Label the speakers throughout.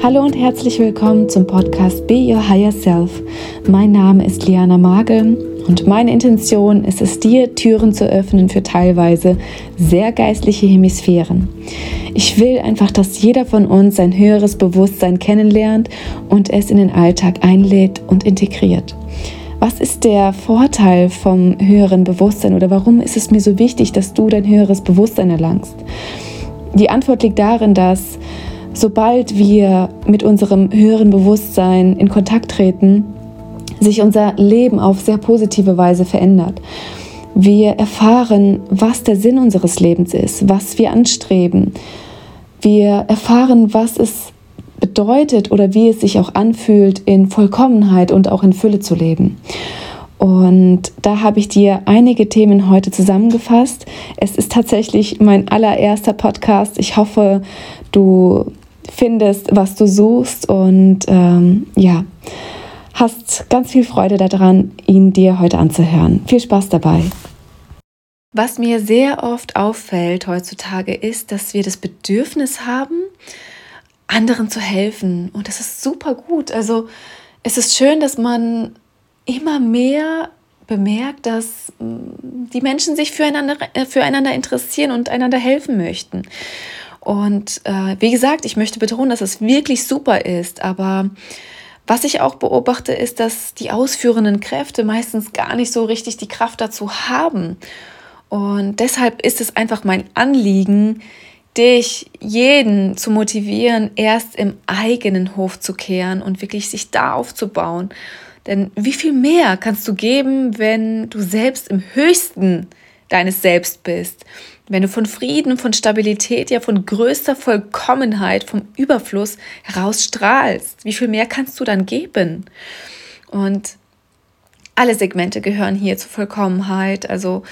Speaker 1: Hallo und herzlich willkommen zum Podcast Be Your Higher Self. Mein Name ist Liana Magel und meine Intention ist es, dir Türen zu öffnen für teilweise sehr geistliche Hemisphären. Ich will einfach, dass jeder von uns sein höheres Bewusstsein kennenlernt und es in den Alltag einlädt und integriert. Was ist der Vorteil vom höheren Bewusstsein oder warum ist es mir so wichtig, dass du dein höheres Bewusstsein erlangst? Die Antwort liegt darin, dass sobald wir mit unserem höheren Bewusstsein in Kontakt treten, sich unser Leben auf sehr positive Weise verändert. Wir erfahren, was der Sinn unseres Lebens ist, was wir anstreben. Wir erfahren, was es bedeutet oder wie es sich auch anfühlt, in Vollkommenheit und auch in Fülle zu leben. Und da habe ich dir einige Themen heute zusammengefasst. Es ist tatsächlich mein allererster Podcast. Ich hoffe, du findest, was du suchst und ähm, ja, hast ganz viel Freude daran, ihn dir heute anzuhören. Viel Spaß dabei. Was mir sehr oft auffällt heutzutage ist, dass wir das Bedürfnis haben, anderen zu helfen. Und das ist super gut. Also es ist schön, dass man immer mehr bemerkt, dass mm, die Menschen sich füreinander, äh, füreinander interessieren und einander helfen möchten. Und äh, wie gesagt, ich möchte betonen, dass es wirklich super ist, aber was ich auch beobachte, ist, dass die ausführenden Kräfte meistens gar nicht so richtig die Kraft dazu haben. Und deshalb ist es einfach mein Anliegen, dich, jeden zu motivieren, erst im eigenen Hof zu kehren und wirklich sich da aufzubauen. Denn wie viel mehr kannst du geben, wenn du selbst im höchsten deines Selbst bist? Wenn du von Frieden, von Stabilität, ja von größter Vollkommenheit, vom Überfluss herausstrahlst, wie viel mehr kannst du dann geben? Und alle Segmente gehören hier zur Vollkommenheit. Also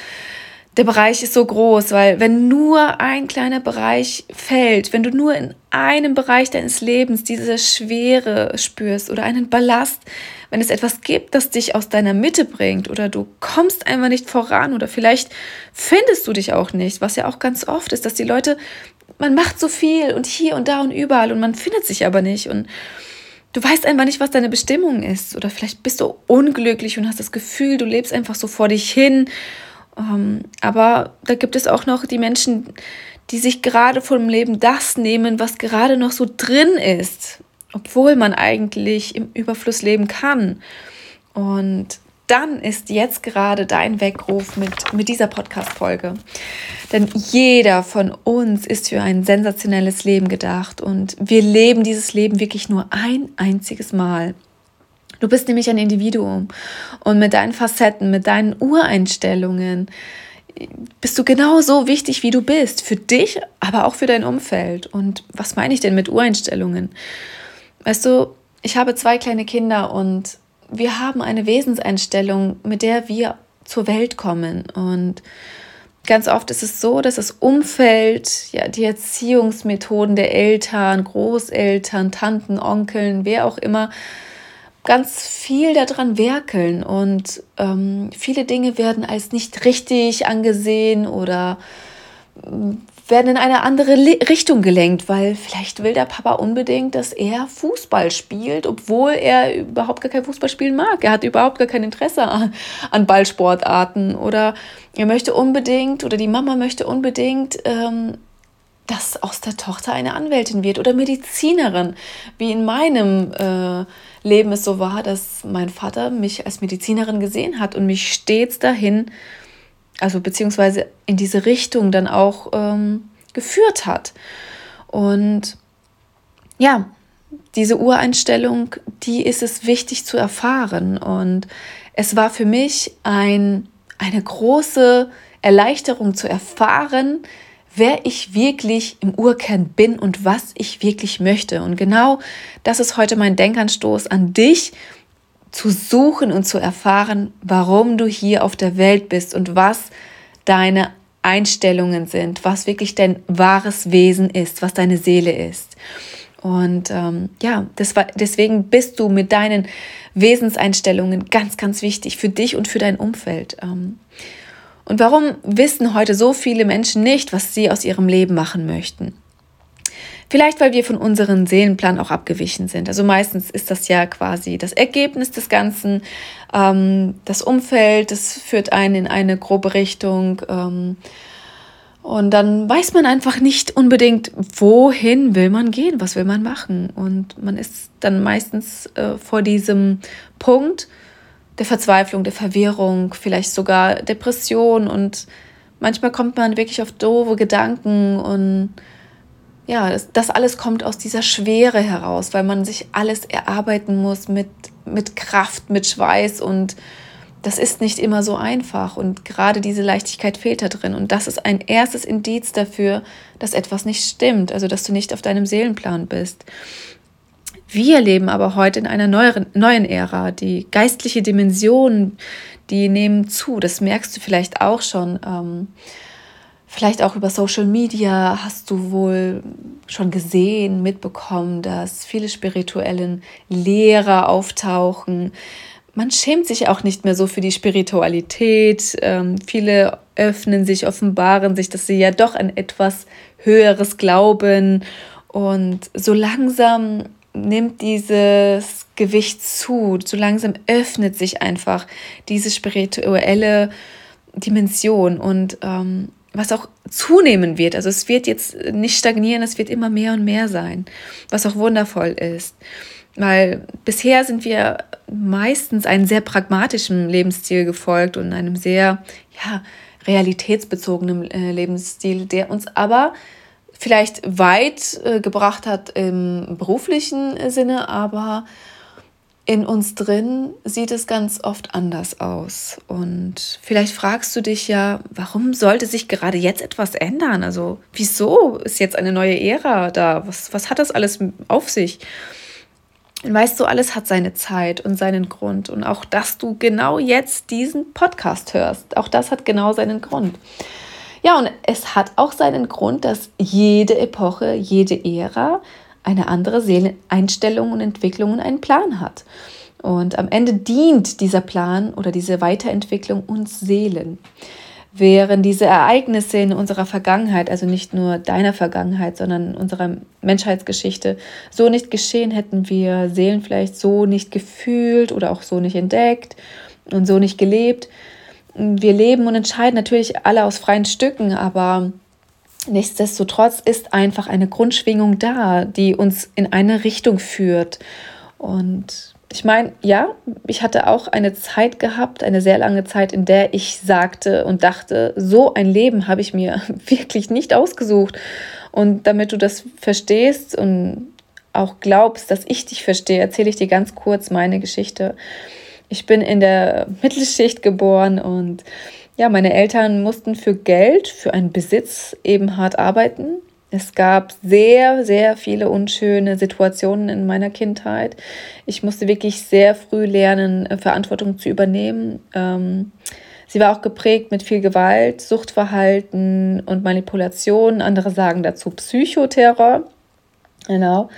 Speaker 1: der Bereich ist so groß, weil wenn nur ein kleiner Bereich fällt, wenn du nur in einem Bereich deines Lebens diese Schwere spürst oder einen Ballast, wenn es etwas gibt, das dich aus deiner Mitte bringt oder du kommst einfach nicht voran oder vielleicht findest du dich auch nicht, was ja auch ganz oft ist, dass die Leute, man macht so viel und hier und da und überall und man findet sich aber nicht und du weißt einfach nicht, was deine Bestimmung ist oder vielleicht bist du unglücklich und hast das Gefühl, du lebst einfach so vor dich hin aber da gibt es auch noch die Menschen, die sich gerade vom Leben das nehmen, was gerade noch so drin ist, obwohl man eigentlich im Überfluss leben kann. Und dann ist jetzt gerade dein Weckruf mit, mit dieser Podcast-Folge. Denn jeder von uns ist für ein sensationelles Leben gedacht und wir leben dieses Leben wirklich nur ein einziges Mal. Du bist nämlich ein Individuum und mit deinen Facetten, mit deinen Ureinstellungen bist du genauso wichtig, wie du bist. Für dich, aber auch für dein Umfeld. Und was meine ich denn mit Ureinstellungen? Weißt du, ich habe zwei kleine Kinder und wir haben eine Wesenseinstellung, mit der wir zur Welt kommen. Und ganz oft ist es so, dass das Umfeld, ja, die Erziehungsmethoden der Eltern, Großeltern, Tanten, Onkeln, wer auch immer, ganz viel daran werkeln und ähm, viele Dinge werden als nicht richtig angesehen oder ähm, werden in eine andere Le Richtung gelenkt, weil vielleicht will der Papa unbedingt, dass er Fußball spielt, obwohl er überhaupt gar kein Fußball spielen mag. Er hat überhaupt gar kein Interesse an, an Ballsportarten oder er möchte unbedingt oder die Mama möchte unbedingt ähm, dass aus der Tochter eine Anwältin wird oder Medizinerin, wie in meinem äh, Leben es so war, dass mein Vater mich als Medizinerin gesehen hat und mich stets dahin, also beziehungsweise in diese Richtung dann auch ähm, geführt hat. Und ja, diese Ureinstellung, die ist es wichtig zu erfahren. Und es war für mich ein, eine große Erleichterung zu erfahren, wer ich wirklich im Urkern bin und was ich wirklich möchte. Und genau das ist heute mein Denkanstoß an dich, zu suchen und zu erfahren, warum du hier auf der Welt bist und was deine Einstellungen sind, was wirklich dein wahres Wesen ist, was deine Seele ist. Und ähm, ja, das war, deswegen bist du mit deinen Wesenseinstellungen ganz, ganz wichtig für dich und für dein Umfeld. Ähm, Und warum wissen heute so viele Menschen nicht, was sie aus ihrem Leben machen möchten? Vielleicht, weil wir von unserem Seelenplan auch abgewichen sind. Also meistens ist das ja quasi das Ergebnis des Ganzen. Ähm, das Umfeld, das führt einen in eine grobe Richtung. Ähm, und dann weiß man einfach nicht unbedingt, wohin will man gehen, was will man machen. Und man ist dann meistens äh, vor diesem Punkt der Verzweiflung, der Verwirrung, vielleicht sogar Depression. Und manchmal kommt man wirklich auf doofe Gedanken und ja, das, das, alles kommt aus dieser Schwere heraus, weil man sich alles erarbeiten muss mit, mit Kraft, mit Schweiß und das ist nicht immer so einfach und gerade diese Leichtigkeit fehlt da drin und das ist ein erstes Indiz dafür, dass etwas nicht stimmt, also dass du nicht auf deinem Seelenplan bist. Wir leben aber heute in einer neueren, neuen Ära. Die geistliche Dimension, die nehmen zu. Das merkst du vielleicht auch schon. Ähm, Vielleicht auch über Social Media hast du wohl schon gesehen, mitbekommen, dass viele spirituellen Lehrer auftauchen. Man schämt sich auch nicht mehr so für die Spiritualität. Ähm, viele öffnen sich, offenbaren sich, dass sie ja doch an etwas Höheres glauben. Und so langsam nimmt dieses Gewicht zu, so langsam öffnet sich einfach diese spirituelle Dimension. Und ähm, was auch zunehmen wird. Also es wird jetzt nicht stagnieren, es wird immer mehr und mehr sein, was auch wundervoll ist. Weil bisher sind wir meistens einem sehr pragmatischen Lebensstil gefolgt und einem sehr ja, realitätsbezogenen äh, Lebensstil, der uns aber vielleicht weit äh, gebracht hat im beruflichen Sinne, aber in uns drin sieht es ganz oft anders aus. Und vielleicht fragst du dich ja, warum sollte sich gerade jetzt etwas ändern? Also wieso ist jetzt eine neue Ära da? Was, was hat das alles auf sich? Und weißt du, alles hat seine Zeit und seinen Grund. Und auch, dass du genau jetzt diesen Podcast hörst, auch das hat genau seinen Grund. Ja, und es hat auch seinen Grund, dass jede Epoche, jede Ära eine andere Seeleneinstellung und Entwicklung und einen Plan hat. Und am Ende dient dieser Plan oder diese Weiterentwicklung uns Seelen. Wären diese Ereignisse in unserer Vergangenheit, also nicht nur deiner Vergangenheit, sondern unserer Menschheitsgeschichte, so nicht geschehen, hätten wir Seelen vielleicht so nicht gefühlt oder auch so nicht entdeckt und so nicht gelebt. Wir leben und entscheiden natürlich alle aus freien Stücken, aber Nichtsdestotrotz ist einfach eine Grundschwingung da, die uns in eine Richtung führt. Und ich meine, ja, ich hatte auch eine Zeit gehabt, eine sehr lange Zeit, in der ich sagte und dachte, so ein Leben habe ich mir wirklich nicht ausgesucht. Und damit du das verstehst und auch glaubst, dass ich dich verstehe, erzähle ich dir ganz kurz meine Geschichte. Ich bin in der Mittelschicht geboren und ja, meine Eltern mussten für Geld, für einen Besitz eben hart arbeiten. Es gab sehr, sehr viele unschöne Situationen in meiner Kindheit. Ich musste wirklich sehr früh lernen, äh, Verantwortung zu übernehmen. Ähm, sie war auch geprägt mit viel Gewalt, Suchtverhalten und Manipulation. Andere sagen dazu Psychoterror. Genau.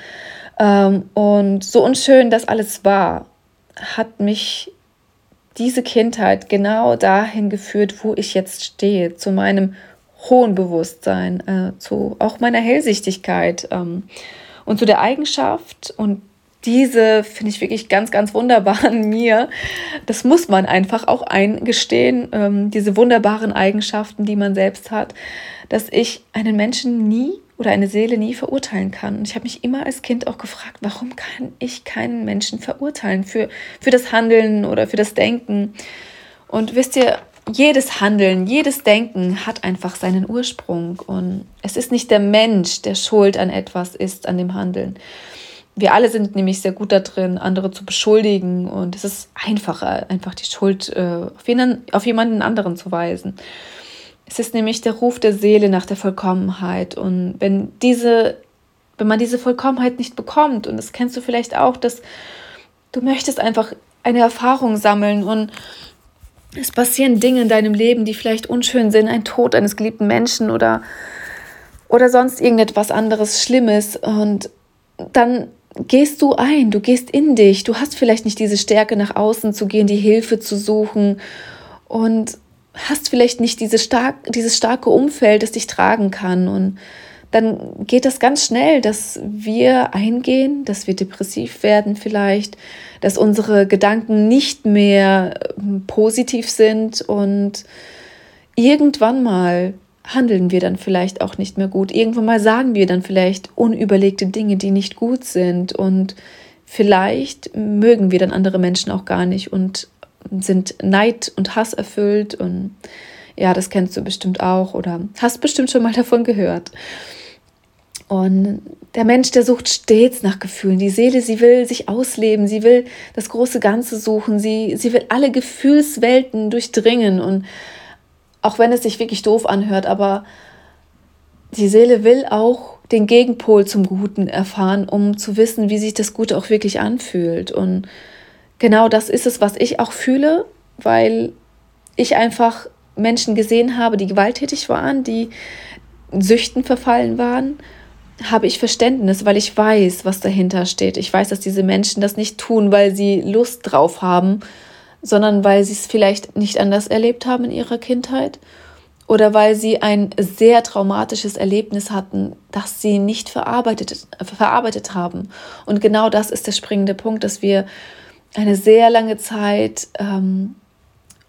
Speaker 1: Ähm, und so unschön das alles war, hat mich diese Kindheit genau dahin geführt, wo ich jetzt stehe, zu meinem hohen Bewusstsein, äh, zu auch meiner Hellsichtigkeit ähm, und zu der Eigenschaft und diese finde ich wirklich ganz, ganz wunderbar an mir. Das muss man einfach auch eingestehen, ähm, diese wunderbaren Eigenschaften, die man selbst hat, dass ich einen Menschen nie oder eine Seele nie verurteilen kann. Und ich habe mich immer als Kind auch gefragt, warum kann ich keinen Menschen verurteilen für, für das Handeln oder für das Denken? Und wisst ihr, jedes Handeln, jedes Denken hat einfach seinen Ursprung. Und es ist nicht der Mensch, der schuld an etwas ist, an dem Handeln. Wir alle sind nämlich sehr gut da drin, andere zu beschuldigen. Und es ist einfacher, einfach die Schuld äh, auf, jemanden, auf jemanden anderen zu weisen. Es ist nämlich der Ruf der Seele nach der Vollkommenheit. Und wenn diese, wenn man diese Vollkommenheit nicht bekommt, und das kennst du vielleicht auch, dass du möchtest einfach eine Erfahrung sammeln und es passieren Dinge in deinem Leben, die vielleicht unschön sind, ein Tod eines geliebten Menschen oder, oder sonst irgendetwas anderes Schlimmes. Und dann gehst du ein, du gehst in dich, du hast vielleicht nicht diese Stärke nach außen zu gehen, die Hilfe zu suchen. Und hast vielleicht nicht diese stark, dieses starke Umfeld, das dich tragen kann. Und dann geht das ganz schnell, dass wir eingehen, dass wir depressiv werden vielleicht, dass unsere Gedanken nicht mehr ähm, positiv sind und irgendwann mal handeln wir dann vielleicht auch nicht mehr gut. Irgendwann mal sagen wir dann vielleicht unüberlegte Dinge, die nicht gut sind und vielleicht mögen wir dann andere Menschen auch gar nicht und sind Neid und Hass erfüllt und ja, das kennst du bestimmt auch oder hast bestimmt schon mal davon gehört. Und der Mensch, der sucht stets nach Gefühlen. Die Seele, sie will sich ausleben, sie will das große Ganze suchen, sie, sie will alle Gefühlswelten durchdringen. Und auch wenn es sich wirklich doof anhört, aber die Seele will auch den Gegenpol zum Guten erfahren, um zu wissen, wie sich das Gute auch wirklich anfühlt. Und genau das ist es, was ich auch fühle, weil ich einfach Menschen gesehen habe, die gewalttätig waren, die Süchten verfallen waren habe ich Verständnis, weil ich weiß, was dahinter steht. Ich weiß, dass diese Menschen das nicht tun, weil sie Lust drauf haben, sondern weil sie es vielleicht nicht anders erlebt haben in ihrer Kindheit oder weil sie ein sehr traumatisches Erlebnis hatten, das sie nicht verarbeitet, verarbeitet haben. Und genau das ist der springende Punkt, dass wir eine sehr lange Zeit ähm,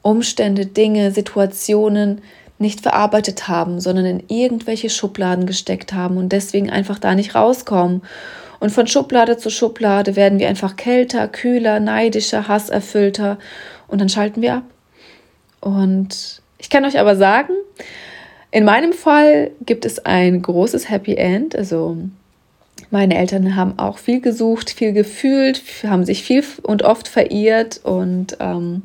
Speaker 1: Umstände, Dinge, Situationen nicht verarbeitet haben, sondern in irgendwelche Schubladen gesteckt haben und deswegen einfach da nicht rauskommen. Und von Schublade zu Schublade werden wir einfach kälter, kühler, neidischer, hasserfüllter und dann schalten wir ab. Und ich kann euch aber sagen, in meinem Fall gibt es ein großes Happy End. Also meine Eltern haben auch viel gesucht, viel gefühlt, haben sich viel und oft verirrt und ähm,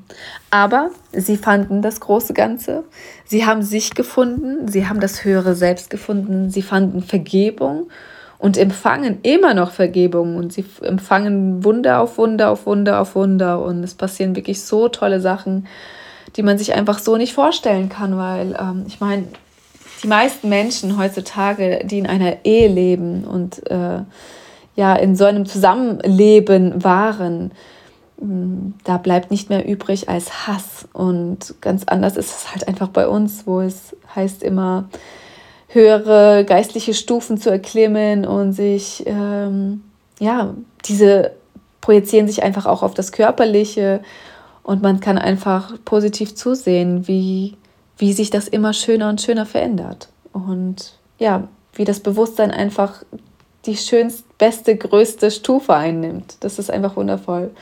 Speaker 1: aber sie fanden das große Ganze. Sie haben sich gefunden, sie haben das höhere Selbst gefunden, sie fanden Vergebung und empfangen immer noch Vergebung und sie empfangen Wunder auf Wunder auf Wunder auf Wunder und es passieren wirklich so tolle Sachen, die man sich einfach so nicht vorstellen kann, weil ähm, ich meine, die meisten Menschen heutzutage, die in einer Ehe leben und äh, ja in so einem Zusammenleben waren, mm, da bleibt nicht mehr übrig als Hass. Und ganz anders ist es halt einfach bei uns, wo es heißt immer, höhere geistliche Stufen zu erklimmen und sich, ähm, ja, diese projizieren sich einfach auch auf das Körperliche und man kann einfach positiv zusehen, wie wie sich das immer schöner und schöner verändert. Und ja, wie das Bewusstsein einfach die schönste, beste, größte Stufe einnimmt. Das ist einfach wundervoll.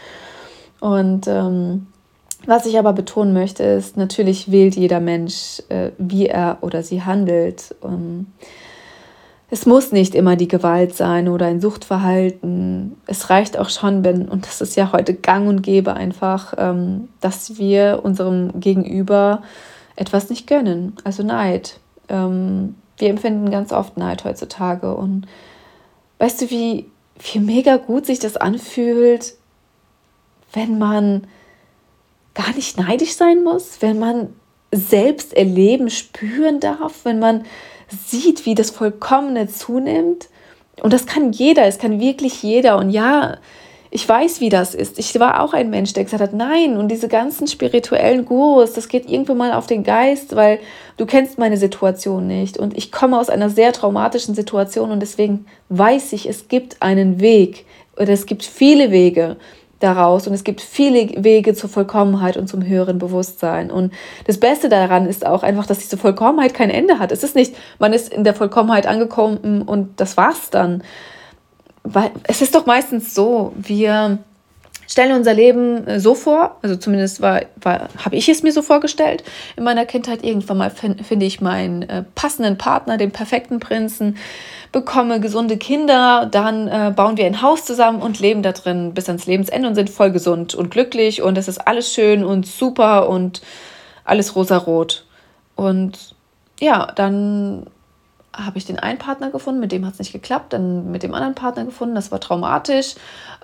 Speaker 1: Und ähm, was ich aber betonen möchte, ist, natürlich wählt jeder Mensch, äh, wie er oder sie handelt. Und es muss nicht immer die Gewalt sein oder ein Suchtverhalten. Es reicht auch schon, wenn, und das ist ja heute gang und gäbe einfach, ähm, dass wir unserem Gegenüber etwas nicht gönnen, also Neid. Ähm, wir empfinden ganz oft Neid heutzutage. Und weißt du, wie, wie mega gut sich das anfühlt, wenn man gar nicht neidisch sein muss, wenn man selbst erleben, spüren darf, wenn man sieht, wie das Vollkommene zunimmt. Und das kann jeder, es kann wirklich jeder. Und ja, ich weiß, wie das ist. Ich war auch ein Mensch, der gesagt hat, nein, und diese ganzen spirituellen Gurus, das geht irgendwo mal auf den Geist, weil du kennst meine Situation nicht. Und ich komme aus einer sehr traumatischen Situation und deswegen weiß ich, es gibt einen Weg oder es gibt viele Wege daraus und es gibt viele Wege zur Vollkommenheit und zum höheren Bewusstsein. Und das Beste daran ist auch einfach, dass diese Vollkommenheit kein Ende hat. Es ist nicht, man ist in der Vollkommenheit angekommen und das war's dann weil es ist doch meistens so, wir stellen unser Leben äh, so vor, also zumindest war, war habe ich es mir so vorgestellt in meiner Kindheit. Irgendwann mal finde find ich meinen äh, passenden Partner, den perfekten Prinzen, bekomme gesunde Kinder, dann äh, bauen wir ein Haus zusammen und leben da drin bis ans Lebensende und sind voll gesund und glücklich und es ist alles schön und super und alles rosarot. Und ja, dann habe ich den einen Partner gefunden, mit dem hat es nicht geklappt, dann mit dem anderen Partner gefunden, das war traumatisch.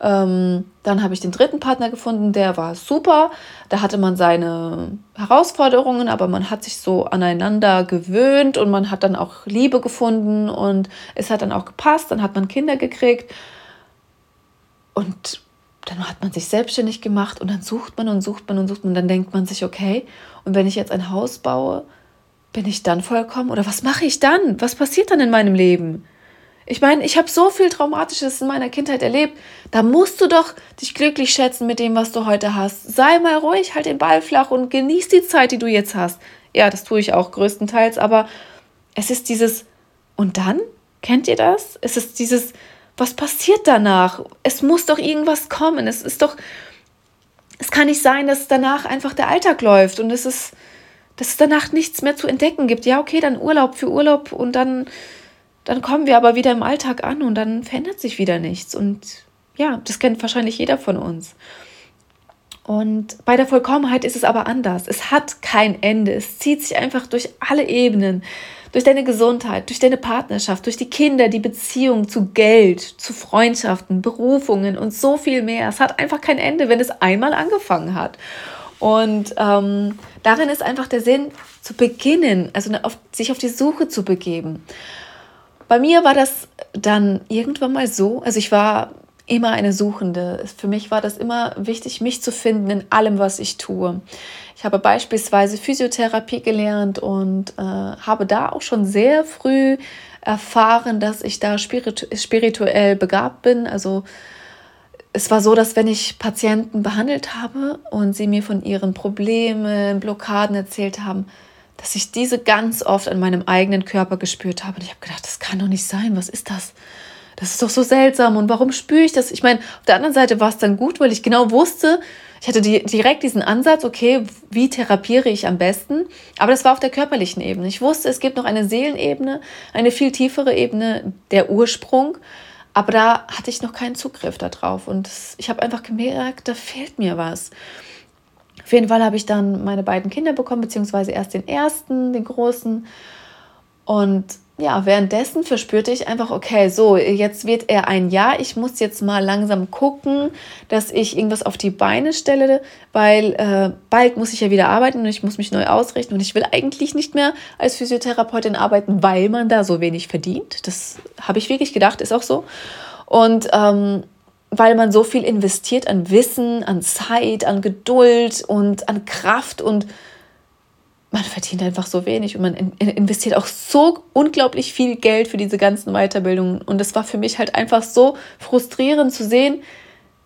Speaker 1: Ähm, dann habe ich den dritten Partner gefunden, der war super. Da hatte man seine Herausforderungen, aber man hat sich so aneinander gewöhnt und man hat dann auch Liebe gefunden und es hat dann auch gepasst. Dann hat man Kinder gekriegt und dann hat man sich selbstständig gemacht und dann sucht man und sucht man und sucht man. Und dann denkt man sich, okay, und wenn ich jetzt ein Haus baue, bin ich dann vollkommen? Oder was mache ich dann? Was passiert dann in meinem Leben? Ich meine, ich habe so viel Traumatisches in meiner Kindheit erlebt. Da musst du doch dich glücklich schätzen mit dem, was du heute hast. Sei mal ruhig, halt den Ball flach und genieß die Zeit, die du jetzt hast. Ja, das tue ich auch größtenteils, aber es ist dieses und dann? Kennt ihr das? Es ist dieses was passiert danach? Es muss doch irgendwas kommen. Es ist doch es kann nicht sein, dass danach einfach der Alltag läuft und es ist dass es danach nichts mehr zu entdecken gibt. Ja, okay, dann Urlaub für Urlaub und dann dann kommen wir aber wieder im Alltag an und dann verändert sich wieder nichts. Und ja, das kennt wahrscheinlich jeder von uns. Und bei der Vollkommenheit ist es aber anders. Es hat kein Ende. Es zieht sich einfach durch alle Ebenen. Durch deine Gesundheit, durch deine Partnerschaft, durch die Kinder, die Beziehung zu Geld, zu Freundschaften, Berufungen und so viel mehr. Es hat einfach kein Ende, wenn es einmal angefangen hat. Und ähm, darin ist einfach der Sinn, zu beginnen, also auf, sich auf die Suche zu begeben. Bei mir war das dann irgendwann mal so, also ich war immer eine Suchende. Für mich war das immer wichtig, mich zu finden in allem, was ich tue. Ich habe beispielsweise Physiotherapie gelernt und äh, habe da auch schon sehr früh erfahren, dass ich da spiritu spirituell begabt bin. Also es war so, dass wenn ich Patienten behandelt habe und sie mir von ihren Problemen, Blockaden erzählt haben, dass ich diese ganz oft an meinem eigenen Körper gespürt habe. Und ich habe gedacht, das kann doch nicht sein. Was ist das? Das ist doch so seltsam. Und warum spüre ich das? Ich meine, auf der anderen Seite war es dann gut, weil ich genau wusste, ich hatte die, direkt diesen Ansatz, okay, wie therapiere ich am besten? Aber das war auf der körperlichen Ebene. Ich wusste, es gibt noch eine Seelenebene, eine viel tiefere Ebene, der Ursprung. Aber da hatte ich noch keinen Zugriff darauf. Und ich habe einfach gemerkt, da fehlt mir was. Auf jeden Fall habe ich dann meine beiden Kinder bekommen, beziehungsweise erst den ersten, den großen. Und ja, währenddessen verspürte ich einfach, okay, so, jetzt wird er ein Jahr. Ich muss jetzt mal langsam gucken, dass ich irgendwas auf die Beine stelle, weil äh, bald muss ich ja wieder arbeiten und ich muss mich neu ausrichten. Und ich will eigentlich nicht mehr als Physiotherapeutin arbeiten, weil man da so wenig verdient. Das habe ich wirklich gedacht, ist auch so. Und ähm, weil man so viel investiert an Wissen, an Zeit, an Geduld und an Kraft und man verdient einfach so wenig und man investiert auch so unglaublich viel Geld für diese ganzen Weiterbildungen. Und es war für mich halt einfach so frustrierend zu sehen,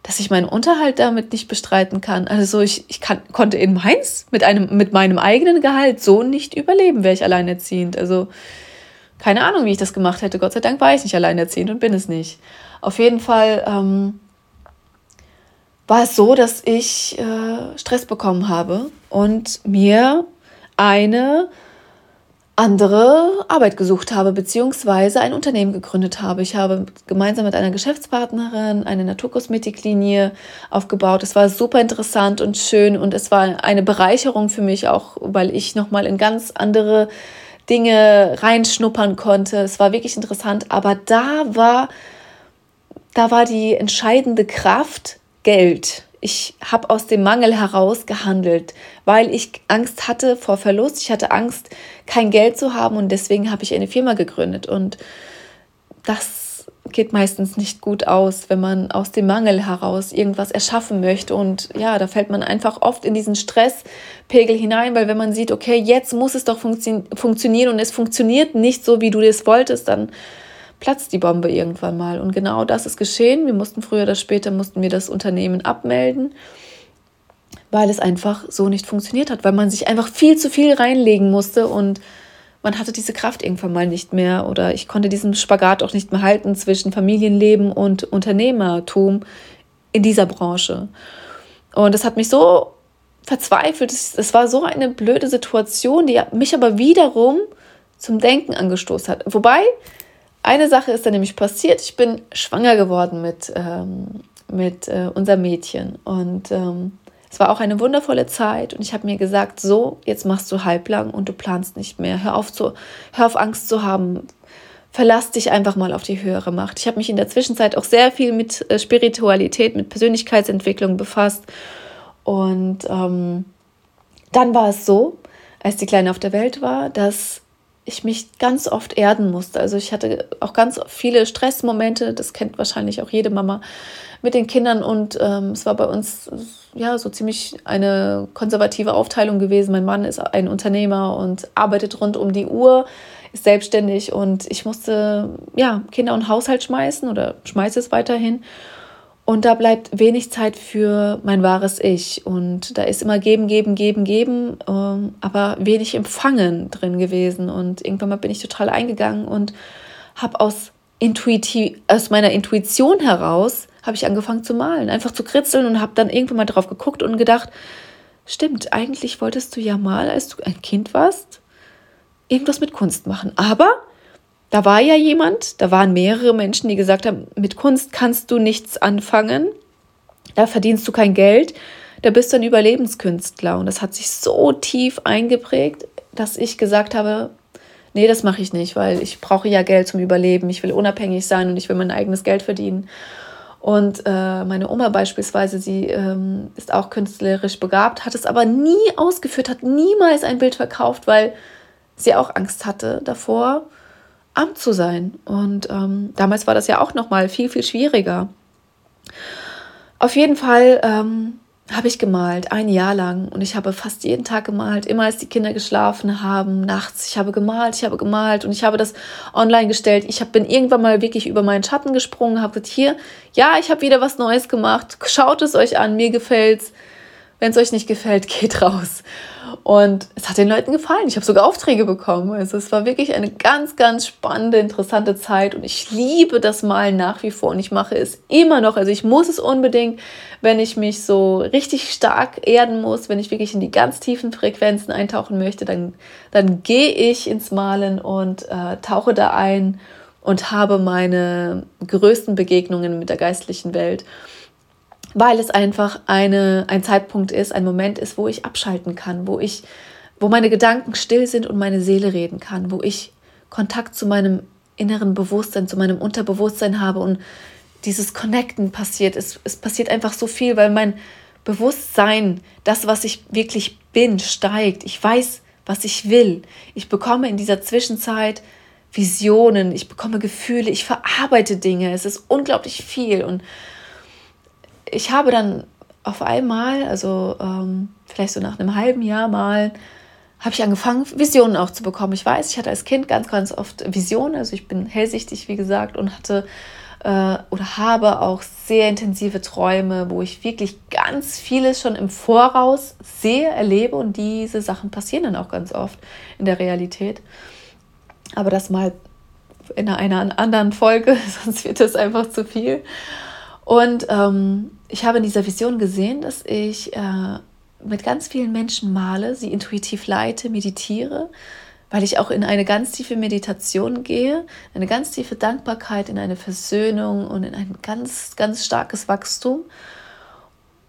Speaker 1: dass ich meinen Unterhalt damit nicht bestreiten kann. Also ich, ich kann, konnte in Mainz mit, einem, mit meinem eigenen Gehalt so nicht überleben, wäre ich alleinerziehend. Also keine Ahnung, wie ich das gemacht hätte. Gott sei Dank war ich nicht alleinerziehend und bin es nicht. Auf jeden Fall ähm, war es so, dass ich äh, Stress bekommen habe und mir eine andere Arbeit gesucht habe, beziehungsweise ein Unternehmen gegründet habe. Ich habe gemeinsam mit einer Geschäftspartnerin eine Naturkosmetiklinie aufgebaut. Es war super interessant und schön und es war eine Bereicherung für mich auch, weil ich nochmal in ganz andere Dinge reinschnuppern konnte. Es war wirklich interessant, aber da war da war die entscheidende Kraft Geld. Ich habe aus dem Mangel heraus gehandelt, weil ich Angst hatte vor Verlust. Ich hatte Angst, kein Geld zu haben und deswegen habe ich eine Firma gegründet. Und das geht meistens nicht gut aus, wenn man aus dem Mangel heraus irgendwas erschaffen möchte. Und ja, da fällt man einfach oft in diesen Stresspegel hinein, weil wenn man sieht, okay, jetzt muss es doch funktio funktionieren und es funktioniert nicht so, wie du das wolltest, dann platzt die Bombe irgendwann mal. Und genau das ist geschehen. Wir mussten früher oder später mussten wir das Unternehmen abmelden, weil es einfach so nicht funktioniert hat, weil man sich einfach viel zu viel reinlegen musste und man hatte diese Kraft irgendwann mal nicht mehr oder ich konnte diesen Spagat auch nicht mehr halten zwischen Familienleben und Unternehmertum in dieser Branche. Und das hat mich so verzweifelt. Es war so eine blöde Situation, die mich aber wiederum zum Denken angestoßen hat. Wobei eine Sache ist dann nämlich passiert. Ich bin schwanger geworden mit, ähm, mit äh, unserem Mädchen. Und ähm, es war auch eine wundervolle Zeit. Und ich habe mir gesagt, so, jetzt machst du halblang und du planst nicht mehr. Hör auf, zu, hör auf Angst zu haben. Verlass dich einfach mal auf die höhere Macht. Ich habe mich in der Zwischenzeit auch sehr viel mit äh, Spiritualität, mit Persönlichkeitsentwicklung befasst. Und ähm, dann war es so, als die Kleine auf der Welt war, dass ich mich ganz oft erden musste. Also ich hatte auch ganz viele Stressmomente, das kennt wahrscheinlich auch jede Mama mit den Kindern und ähm, es war bei uns ja so ziemlich eine konservative Aufteilung gewesen. Mein Mann ist ein Unternehmer und arbeitet rund um die Uhr, ist selbstständig und ich musste ja Kinder und Haushalt schmeißen oder schmeiße es weiterhin. Und da bleibt wenig Zeit für mein wahres Ich. Und da ist immer geben, geben, geben, geben, ähm, aber wenig Empfangen drin gewesen. Und irgendwann mal bin ich total eingegangen und habe aus, aus meiner Intuition heraus, habe ich angefangen zu malen, einfach zu kritzeln und habe dann irgendwann mal drauf geguckt und gedacht, stimmt, eigentlich wolltest du ja mal, als du ein Kind warst, irgendwas mit Kunst machen. Aber da war ja jemand, da waren mehrere Menschen, die gesagt haben, mit Kunst kannst du nichts anfangen, da verdienst du kein Geld, da bist du ein Überlebenskünstler. Und das hat sich so tief eingeprägt, dass ich gesagt habe, nee, das mache ich nicht, weil ich brauche ja Geld zum Überleben, ich will unabhängig sein und ich will mein eigenes Geld verdienen. Und äh, meine Oma beispielsweise, sie ähm, ist auch künstlerisch begabt, hat es aber nie ausgeführt, hat niemals ein Bild verkauft, weil sie auch Angst hatte davor, Amt zu sein. Und ähm, damals war das ja auch noch mal viel, viel schwieriger. Auf jeden Fall ähm, habe ich gemalt, ein Jahr lang. Und ich habe fast jeden Tag gemalt, immer als die Kinder geschlafen haben, nachts. Ich habe gemalt, ich habe gemalt und ich habe das online gestellt. Ich hab, bin irgendwann mal wirklich über meinen Schatten gesprungen, habe gesagt, hier, ja, ich habe wieder was Neues gemacht. Schaut es euch an, mir gefällt's. Wenn es euch nicht gefällt, geht raus. Und es hat den Leuten gefallen. Ich habe sogar Aufträge bekommen. Also es war wirklich eine ganz, ganz spannende, interessante Zeit. Und ich liebe das Malen nach wie vor. Und ich mache es immer noch. Also ich muss es unbedingt, wenn ich mich so richtig stark erden muss, wenn ich wirklich in die ganz tiefen Frequenzen eintauchen möchte, dann, dann gehe ich ins Malen und äh, tauche da ein und habe meine größten Begegnungen mit der geistlichen Welt weil es einfach eine, ein Zeitpunkt ist, ein Moment ist, wo ich abschalten kann, wo ich, wo meine Gedanken still sind und meine Seele reden kann, wo ich Kontakt zu meinem inneren Bewusstsein, zu meinem Unterbewusstsein habe und dieses Connecten passiert. Es, es passiert einfach so viel, weil mein Bewusstsein, das, was ich wirklich bin, steigt. Ich weiß, was ich will. Ich bekomme in dieser Zwischenzeit Visionen, ich bekomme Gefühle, ich verarbeite Dinge. Es ist unglaublich viel und ich habe dann auf einmal, also ähm, vielleicht so nach einem halben Jahr mal, habe ich angefangen, Visionen auch zu bekommen. Ich weiß, ich hatte als Kind ganz, ganz oft Visionen. Also ich bin hellsichtig, wie gesagt, und hatte äh, oder habe auch sehr intensive Träume, wo ich wirklich ganz vieles schon im Voraus sehe, erlebe und diese Sachen passieren dann auch ganz oft in der Realität. Aber das mal in einer anderen Folge, sonst wird das einfach zu viel. Und ähm, ich habe in dieser Vision gesehen, dass ich äh, mit ganz vielen Menschen male, sie intuitiv leite, meditiere, weil ich auch in eine ganz tiefe Meditation gehe, eine ganz tiefe Dankbarkeit, in eine Versöhnung und in ein ganz, ganz starkes Wachstum.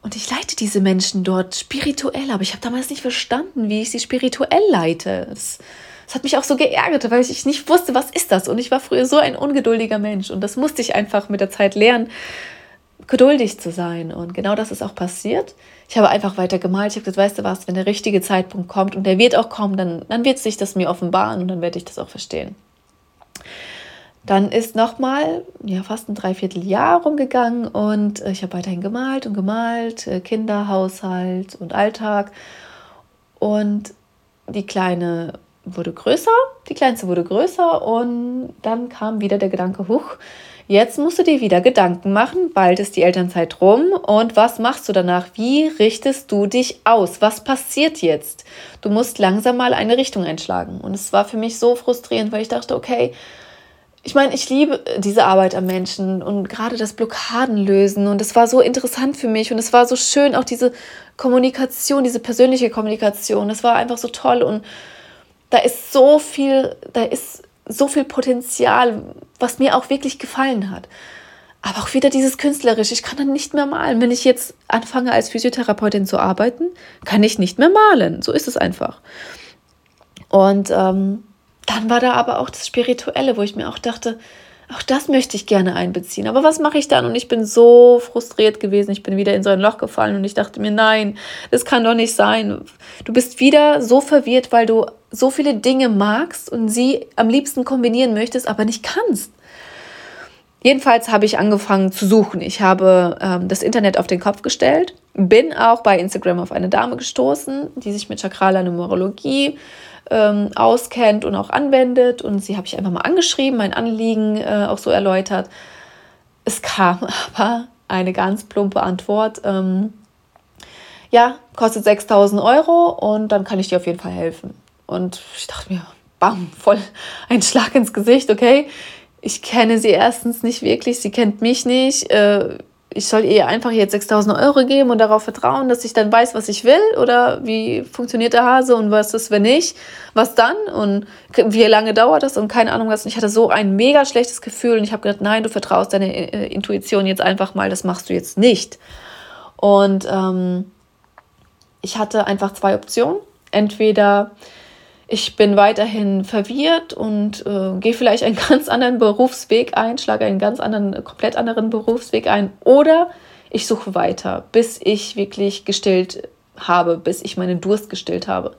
Speaker 1: Und ich leite diese Menschen dort spirituell, aber ich habe damals nicht verstanden, wie ich sie spirituell leite. Das, das hat mich auch so geärgert, weil ich nicht wusste, was ist das. Und ich war früher so ein ungeduldiger Mensch und das musste ich einfach mit der Zeit lernen, geduldig zu sein. Und genau das ist auch passiert. Ich habe einfach weiter gemalt. Ich habe gesagt, weißt du was, wenn der richtige Zeitpunkt kommt und der wird auch kommen, dann, dann wird sich das mir offenbaren und dann werde ich das auch verstehen. Dann ist nochmal ja, fast ein Dreivierteljahr rumgegangen und ich habe weiterhin gemalt und gemalt, äh, Kinder, Haushalt und Alltag. Und die Kleine wurde größer, die Kleinste wurde größer und dann kam wieder der Gedanke, huch, Jetzt musst du dir wieder Gedanken machen, bald ist die Elternzeit rum und was machst du danach? Wie richtest du dich aus? Was passiert jetzt? Du musst langsam mal eine Richtung einschlagen. Und es war für mich so frustrierend, weil ich dachte, okay, ich meine, ich liebe diese Arbeit am Menschen und gerade das Blockaden lösen und es war so interessant für mich und es war so schön, auch diese Kommunikation, diese persönliche Kommunikation. Es war einfach so toll und da ist so viel, da ist so viel Potenzial, was mir auch wirklich gefallen hat. Aber auch wieder dieses Künstlerische. Ich kann dann nicht mehr malen. Wenn ich jetzt anfange, als Physiotherapeutin zu arbeiten, kann ich nicht mehr malen. So ist es einfach. Und ähm, dann war da aber auch das Spirituelle, wo ich mir auch dachte, auch das möchte ich gerne einbeziehen. Aber was mache ich dann? Und ich bin so frustriert gewesen. Ich bin wieder in so ein Loch gefallen und ich dachte mir, nein, das kann doch nicht sein. Du bist wieder so verwirrt, weil du so viele Dinge magst und sie am liebsten kombinieren möchtest, aber nicht kannst. Jedenfalls habe ich angefangen zu suchen. Ich habe ähm, das Internet auf den Kopf gestellt, bin auch bei Instagram auf eine Dame gestoßen, die sich mit Chakrala Numerologie ähm, auskennt und auch anwendet. Und sie habe ich einfach mal angeschrieben, mein Anliegen äh, auch so erläutert. Es kam aber eine ganz plumpe Antwort. Ähm, ja, kostet 6000 Euro und dann kann ich dir auf jeden Fall helfen. Und ich dachte mir, bam, voll ein Schlag ins Gesicht, okay ich kenne sie erstens nicht wirklich, sie kennt mich nicht. Äh, ich soll ihr einfach jetzt 6000 Euro geben und darauf vertrauen, dass ich dann weiß, was ich will? Oder wie funktioniert der Hase und was ist, wenn nicht? Was dann? Und wie lange dauert das? Und keine Ahnung was. Und ich hatte so ein mega schlechtes Gefühl und ich habe gedacht, nein, du vertraust deiner äh, Intuition jetzt einfach mal, das machst du jetzt nicht. Und ähm, ich hatte einfach zwei Optionen. Entweder ich bin weiterhin verwirrt und äh, gehe vielleicht einen ganz anderen Berufsweg ein, schlage einen ganz anderen, komplett anderen Berufsweg ein oder ich suche weiter, bis ich wirklich gestillt habe, bis ich meinen Durst gestillt habe.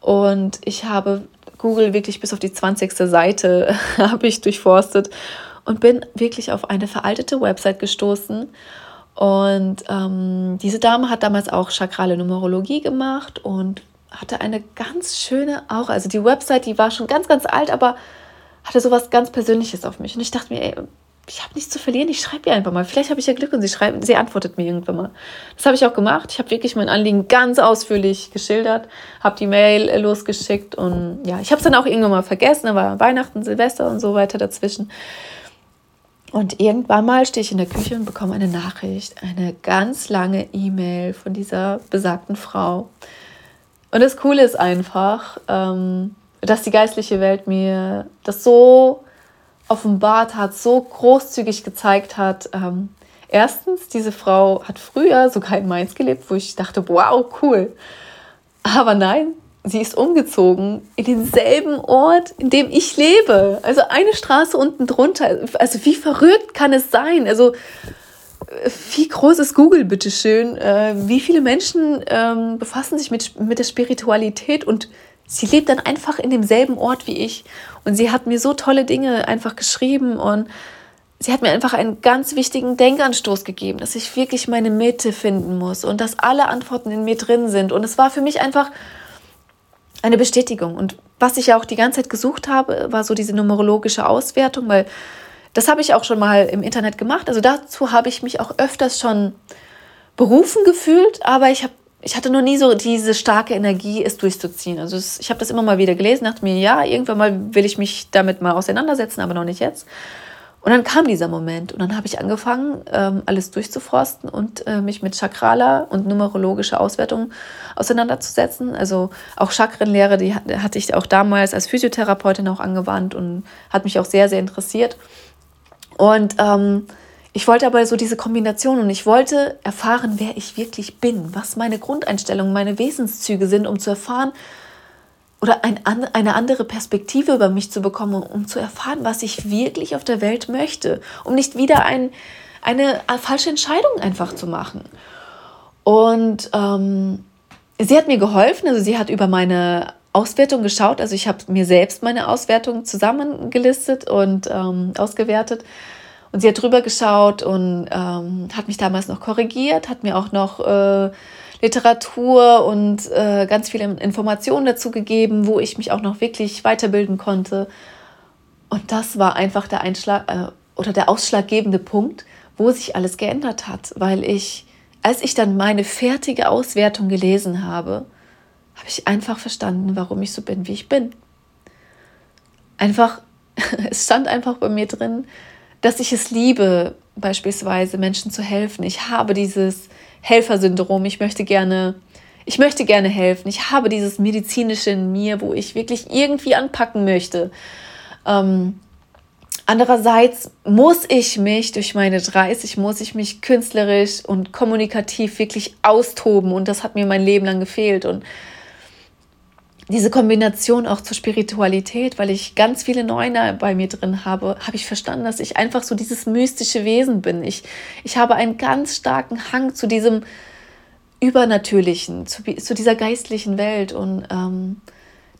Speaker 1: Und ich habe Google wirklich bis auf die 20. Seite habe ich durchforstet und bin wirklich auf eine veraltete Website gestoßen. Und ähm, diese Dame hat damals auch chakrale Numerologie gemacht und hatte eine ganz schöne Aura. Also die Website, die war schon ganz, ganz alt, aber hatte sowas ganz Persönliches auf mich. Und ich dachte mir, ey, ich habe nichts zu verlieren, ich schreibe ihr einfach mal. Vielleicht habe ich ja Glück und sie schreibt, sie antwortet mir irgendwann mal. Das habe ich auch gemacht. Ich habe wirklich mein Anliegen ganz ausführlich geschildert, habe die Mail losgeschickt und ja, ich habe es dann auch irgendwann mal vergessen. Da war Weihnachten, Silvester und so weiter dazwischen. Und irgendwann mal stehe ich in der Küche und bekomme eine Nachricht, eine ganz lange E-Mail von dieser besagten Frau. Und das Coole ist einfach, ähm, dass die geistliche Welt mir das so offenbart hat, so großzügig gezeigt hat. Ähm, erstens, diese Frau hat früher sogar in Mainz gelebt, wo ich dachte, wow, cool. Aber nein, sie ist umgezogen in denselben Ort, in dem ich lebe. Also eine Straße unten drunter. Also wie verrückt kann es sein? Also wie groß ist Google, bitteschön? Äh, wie viele Menschen ähm, befassen sich mit, mit der Spiritualität und sie lebt dann einfach in demselben Ort wie ich. Und sie hat mir so tolle Dinge einfach geschrieben und sie hat mir einfach einen ganz wichtigen Denkanstoß gegeben, dass ich wirklich meine Mitte finden muss und dass alle Antworten in mir drin sind. Und es war für mich einfach eine Bestätigung. Und was ich ja auch die ganze Zeit gesucht habe, war so diese numerologische Auswertung, weil das habe ich auch schon mal im Internet gemacht. Also dazu habe ich mich auch öfters schon berufen gefühlt, aber ich habe ich hatte noch nie so diese starke Energie, es durchzuziehen. Also es, ich habe das immer mal wieder gelesen, dachte mir, ja, irgendwann mal will ich mich damit mal auseinandersetzen, aber noch nicht jetzt. Und dann kam dieser Moment und dann habe ich angefangen, ähm, alles durchzuforsten und äh, mich mit Chakrala und numerologischer Auswertung auseinanderzusetzen. Also auch Chakrenlehre, die hatte ich auch damals als Physiotherapeutin auch angewandt und hat mich auch sehr, sehr interessiert. Und ähm, ich wollte aber so diese Kombination und ich wollte erfahren, wer ich wirklich bin, was meine Grundeinstellungen, meine Wesenszüge sind, um zu erfahren oder ein, eine andere Perspektive über mich zu bekommen, um zu erfahren, was ich wirklich auf der Welt möchte, um nicht wieder ein, eine falsche Entscheidung einfach zu machen. Und ähm, sie hat mir geholfen, also sie hat über meine Auswertung geschaut. Also ich habe mir selbst meine Auswertung zusammengelistet und ähm, ausgewertet. Und sie hat drüber geschaut und ähm, hat mich damals noch korrigiert, hat mir auch noch äh, Literatur und äh, ganz viele Informationen dazu gegeben, wo ich mich auch noch wirklich weiterbilden konnte. Und das war einfach der Einschlag äh, oder der ausschlaggebende Punkt, wo sich alles geändert hat, weil ich, als ich dann meine fertige Auswertung gelesen habe, habe ich einfach verstanden, warum ich so bin, wie ich bin. Einfach, es stand einfach bei mir drin, dass ich es liebe, beispielsweise Menschen zu helfen. Ich habe dieses Helfersyndrom. Ich möchte gerne, ich möchte gerne helfen. Ich habe dieses medizinische in mir, wo ich wirklich irgendwie anpacken möchte. Ähm, andererseits muss ich mich durch meine 30, muss ich mich künstlerisch und kommunikativ wirklich austoben und das hat mir mein Leben lang gefehlt und diese Kombination auch zur Spiritualität, weil ich ganz viele Neuner bei mir drin habe, habe ich verstanden, dass ich einfach so dieses mystische Wesen bin. Ich, ich habe einen ganz starken Hang zu diesem Übernatürlichen, zu, zu dieser geistlichen Welt und ähm,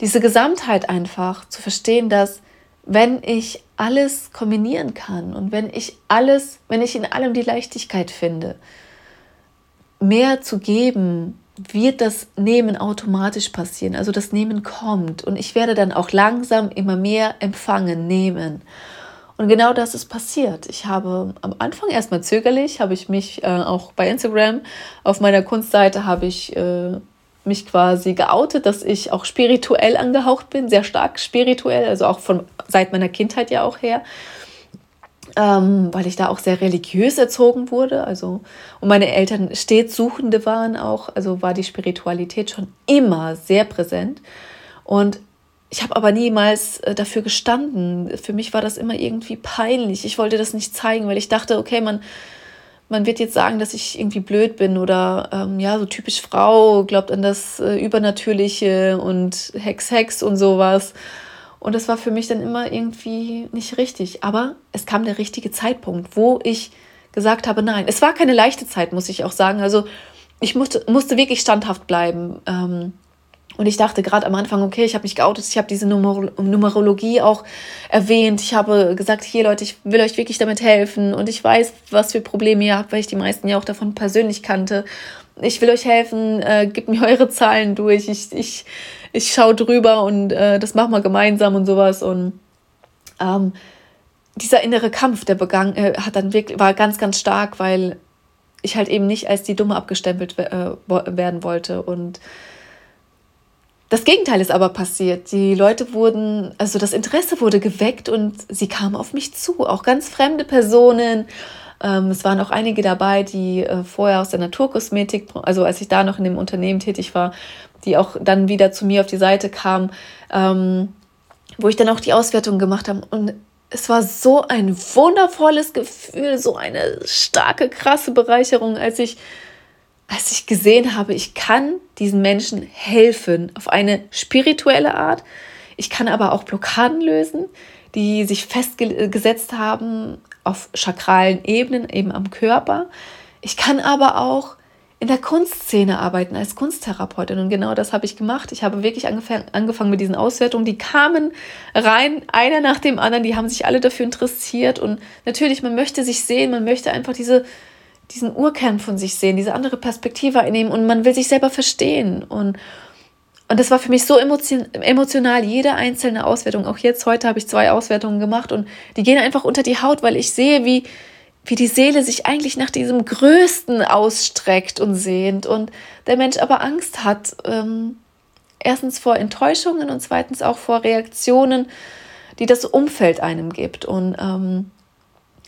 Speaker 1: diese Gesamtheit einfach zu verstehen, dass wenn ich alles kombinieren kann und wenn ich alles, wenn ich in allem die Leichtigkeit finde, mehr zu geben, wird das Nehmen automatisch passieren. Also das Nehmen kommt und ich werde dann auch langsam immer mehr empfangen, nehmen. Und genau das ist passiert. Ich habe am Anfang erstmal zögerlich, habe ich mich äh, auch bei Instagram auf meiner Kunstseite habe ich äh, mich quasi geoutet, dass ich auch spirituell angehaucht bin, sehr stark spirituell, also auch von seit meiner Kindheit ja auch her ähm, weil ich da auch sehr religiös erzogen wurde. Also, und meine Eltern stets Suchende waren auch, also war die Spiritualität schon immer sehr präsent. Und ich habe aber niemals äh, dafür gestanden. Für mich war das immer irgendwie peinlich. Ich wollte das nicht zeigen, weil ich dachte, okay, man, man wird jetzt sagen, dass ich irgendwie blöd bin oder ähm, ja, so typisch Frau, glaubt an das äh, Übernatürliche und Hex, Hex und sowas. Und das war für mich dann immer irgendwie nicht richtig. Aber es kam der richtige Zeitpunkt, wo ich gesagt habe, nein, es war keine leichte Zeit, muss ich auch sagen. Also ich musste, musste wirklich standhaft bleiben. Ähm, und ich dachte gerade am Anfang, okay, ich habe mich geoutet, ich habe diese Numer Numerologie auch erwähnt. Ich habe gesagt, hier Leute, ich will euch wirklich damit helfen und ich weiß, was für Probleme ihr habt, weil ich die meisten ja auch davon persönlich kannte. Ich will euch helfen, äh, gebt mir eure Zahlen durch. Ich, ich ich schaue drüber und äh, das machen wir gemeinsam und sowas. Und ähm, dieser innere Kampf, der begangen äh, hat dann wirklich, war ganz, ganz stark, weil ich halt eben nicht als die Dumme abgestempelt äh, werden wollte. Und das Gegenteil ist aber passiert. Die Leute wurden, also das Interesse wurde geweckt und sie kamen auf mich zu, auch ganz fremde Personen. Ähm, es waren auch einige dabei, die äh, vorher aus der Naturkosmetik, also als ich da noch in dem Unternehmen tätig war, die auch dann wieder zu mir auf die Seite kam, ähm, wo ich dann auch die Auswertung gemacht habe. Und es war so ein wundervolles Gefühl, so eine starke, krasse Bereicherung, als ich, als ich gesehen habe, ich kann diesen Menschen helfen auf eine spirituelle Art. Ich kann aber auch Blockaden lösen, die sich festgesetzt haben auf chakralen Ebenen, eben am Körper. Ich kann aber auch in der Kunstszene arbeiten als Kunsttherapeutin. Und genau das habe ich gemacht. Ich habe wirklich angefangen, mit diesen Auswertungen. Die kamen rein, einer nach dem anderen. Die haben sich alle dafür interessiert. Und natürlich, man möchte sich sehen, man möchte einfach diese, diesen Urkern von sich sehen, diese andere Perspektive einnehmen und man will sich selber verstehen. Und, und das war für mich so emotion, emotional, jede einzelne Auswertung. Auch jetzt, heute habe ich zwei Auswertungen gemacht und die gehen einfach unter die Haut, weil ich sehe, wie, wie die Seele sich eigentlich nach diesem Größten ausstreckt und sehnt und der Mensch aber Angst hat, ähm, erstens vor Enttäuschungen und zweitens auch vor Reaktionen, die das Umfeld einem gibt. Und ähm,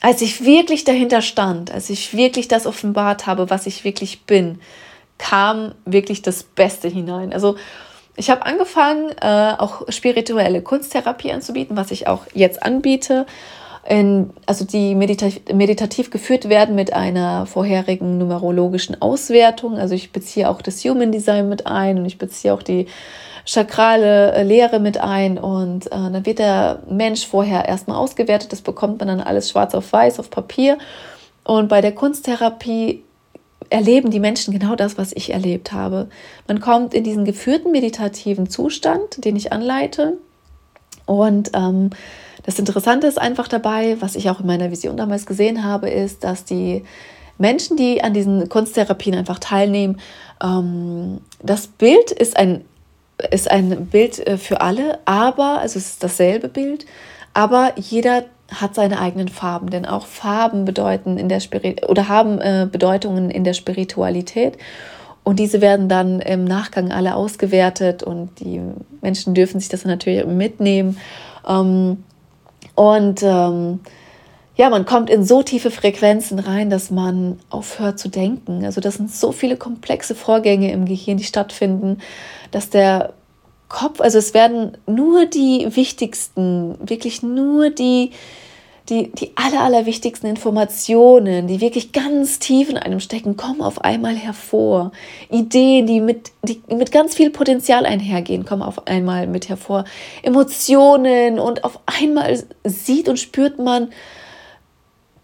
Speaker 1: als ich wirklich dahinter stand, als ich wirklich das offenbart habe, was ich wirklich bin, kam wirklich das Beste hinein. Also ich habe angefangen, äh, auch spirituelle Kunsttherapie anzubieten, was ich auch jetzt anbiete in, also die meditativ, meditativ geführt werden mit einer vorherigen numerologischen Auswertung. Also ich beziehe auch das Human Design mit ein und ich beziehe auch die chakrale äh, Lehre mit ein und äh, dann wird der Mensch vorher erstmal ausgewertet. Das bekommt man dann alles schwarz auf weiß auf Papier. Und bei der Kunsttherapie erleben die Menschen genau das, was ich erlebt habe. Man kommt in diesen geführten meditativen Zustand, den ich anleite und ähm, das Interessante ist einfach dabei, was ich auch in meiner Vision damals gesehen habe, ist, dass die Menschen, die an diesen Kunsttherapien einfach teilnehmen, ähm, das Bild ist ein, ist ein Bild äh, für alle, aber, also es ist dasselbe Bild, aber jeder hat seine eigenen Farben, denn auch Farben bedeuten in der Spirit oder haben äh, Bedeutungen in der Spiritualität. Und diese werden dann im Nachgang alle ausgewertet und die Menschen dürfen sich das natürlich mitnehmen. Ähm, und ähm, ja, man kommt in so tiefe Frequenzen rein, dass man aufhört zu denken. Also das sind so viele komplexe Vorgänge im Gehirn, die stattfinden, dass der Kopf, also es werden nur die wichtigsten, wirklich nur die, die, die aller, aller wichtigsten Informationen, die wirklich ganz tief in einem stecken, kommen auf einmal hervor. Ideen, die mit, die mit ganz viel Potenzial einhergehen, kommen auf einmal mit hervor. Emotionen und auf einmal sieht und spürt man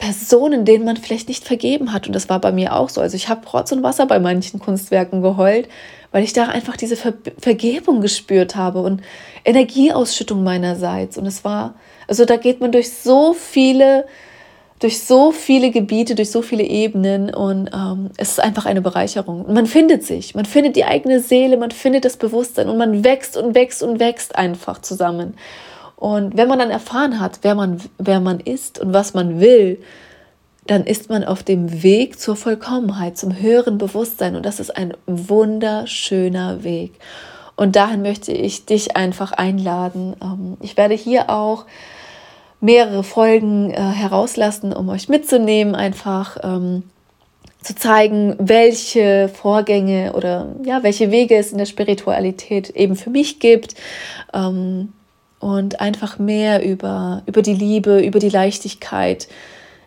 Speaker 1: Personen, denen man vielleicht nicht vergeben hat. Und das war bei mir auch so. Also ich habe Rotz und Wasser bei manchen Kunstwerken geheult, weil ich da einfach diese Ver Vergebung gespürt habe und Energieausschüttung meinerseits. Und es war also da geht man durch so viele, durch so viele Gebiete, durch so viele Ebenen und ähm, es ist einfach eine Bereicherung. Und man findet sich, man findet die eigene Seele, man findet das Bewusstsein und man wächst und wächst und wächst einfach zusammen. Und wenn man dann erfahren hat, wer man, wer man ist und was man will, dann ist man auf dem Weg zur Vollkommenheit, zum höheren Bewusstsein. Und das ist ein wunderschöner Weg. Und dahin möchte ich dich einfach einladen. Ähm, ich werde hier auch mehrere Folgen äh, herauslassen, um euch mitzunehmen, einfach ähm, zu zeigen, welche Vorgänge oder ja, welche Wege es in der Spiritualität eben für mich gibt. Ähm, und einfach mehr über, über die Liebe, über die Leichtigkeit.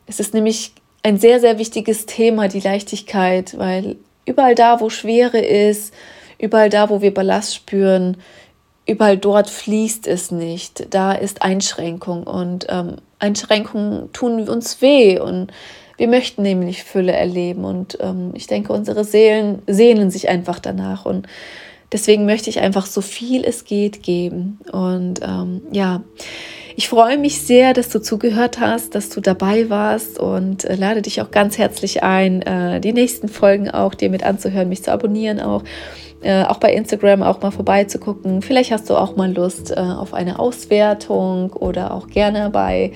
Speaker 1: Es ist nämlich ein sehr, sehr wichtiges Thema, die Leichtigkeit, weil überall da, wo Schwere ist, überall da, wo wir Ballast spüren, überall dort fließt es nicht. Da ist Einschränkung und ähm, Einschränkungen tun uns weh und wir möchten nämlich Fülle erleben und ähm, ich denke, unsere Seelen sehnen sich einfach danach und deswegen möchte ich einfach so viel es geht geben und ähm, ja. Ich freue mich sehr, dass du zugehört hast, dass du dabei warst und äh, lade dich auch ganz herzlich ein, äh, die nächsten Folgen auch dir mit anzuhören, mich zu abonnieren auch äh, auch bei Instagram auch mal vorbeizugucken. Vielleicht hast du auch mal Lust äh, auf eine Auswertung oder auch gerne bei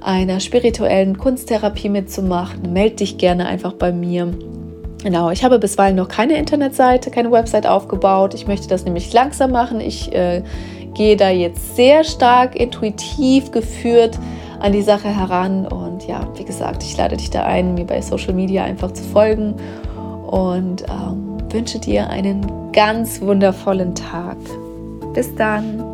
Speaker 1: einer spirituellen Kunsttherapie mitzumachen. Meld dich gerne einfach bei mir. Genau, ich habe bisweilen noch keine Internetseite, keine Website aufgebaut. Ich möchte das nämlich langsam machen. Ich äh, gehe da jetzt sehr stark intuitiv geführt an die Sache heran. Und ja, wie gesagt, ich lade dich da ein, mir bei Social Media einfach zu folgen. Und ähm, wünsche dir einen ganz wundervollen Tag. Bis dann.